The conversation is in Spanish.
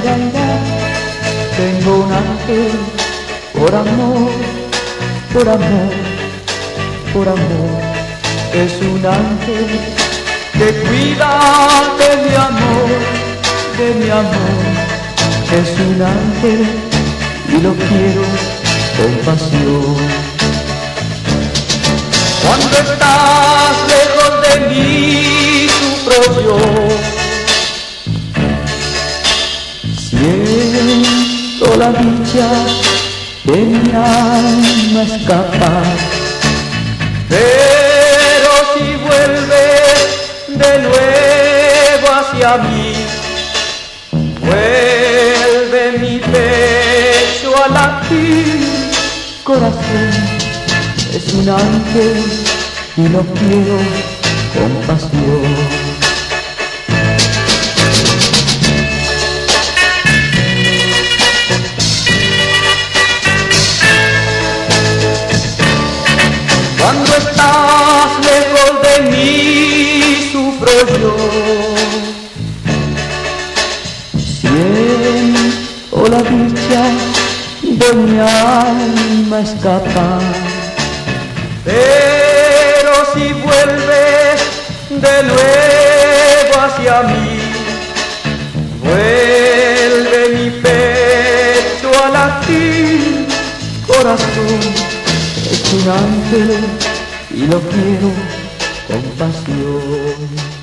Tengo un ángel por amor, por amor, por amor. Es un ángel que cuida de mi amor, de mi amor. Es un ángel y lo quiero con pasión. Cuando estás Siento la dicha de mi alma escapar. Pero si vuelves de nuevo hacia mí, vuelve mi pecho a latir, corazón es un ángel y lo quiero con pasión. Estás lejos de mí sufro yo. Siento la dicha de mi alma escapar pero si vuelves de nuevo hacia mí, vuelve mi pecho a latir, corazón, es un y lo quiero con pasión.